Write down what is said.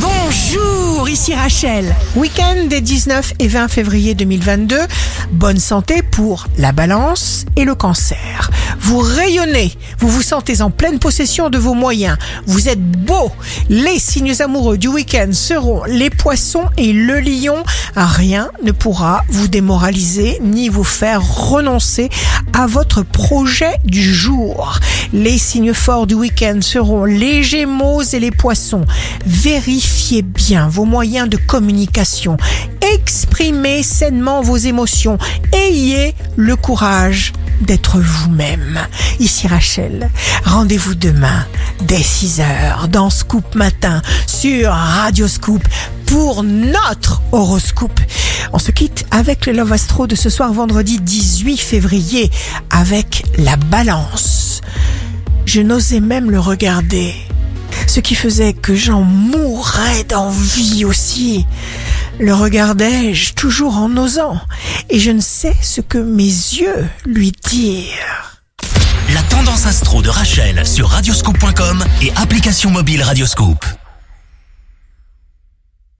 Bonjour, ici Rachel. Week-end des 19 et 20 février 2022. Bonne santé pour la balance et le cancer. Vous rayonnez, vous vous sentez en pleine possession de vos moyens. Vous êtes beau. Les signes amoureux du week-end seront les poissons et le lion. Rien ne pourra vous démoraliser ni vous faire renoncer à votre projet du jour. Les signes forts du week-end seront les gémeaux et les poissons. Vérifiez bien vos moyens de communication. Exprimez sainement vos émotions. Ayez le courage d'être vous-même. Ici Rachel, rendez-vous demain dès 6h dans Scoop Matin sur Radio Scoop pour notre horoscope. On se quitte avec le Love Astro de ce soir vendredi 18 février avec la balance. Je n'osais même le regarder. Ce qui faisait que j'en mourrais d'envie aussi. Le regardais-je toujours en osant, et je ne sais ce que mes yeux lui dirent. La tendance astro de Rachel sur radioscope.com et application mobile Radioscope.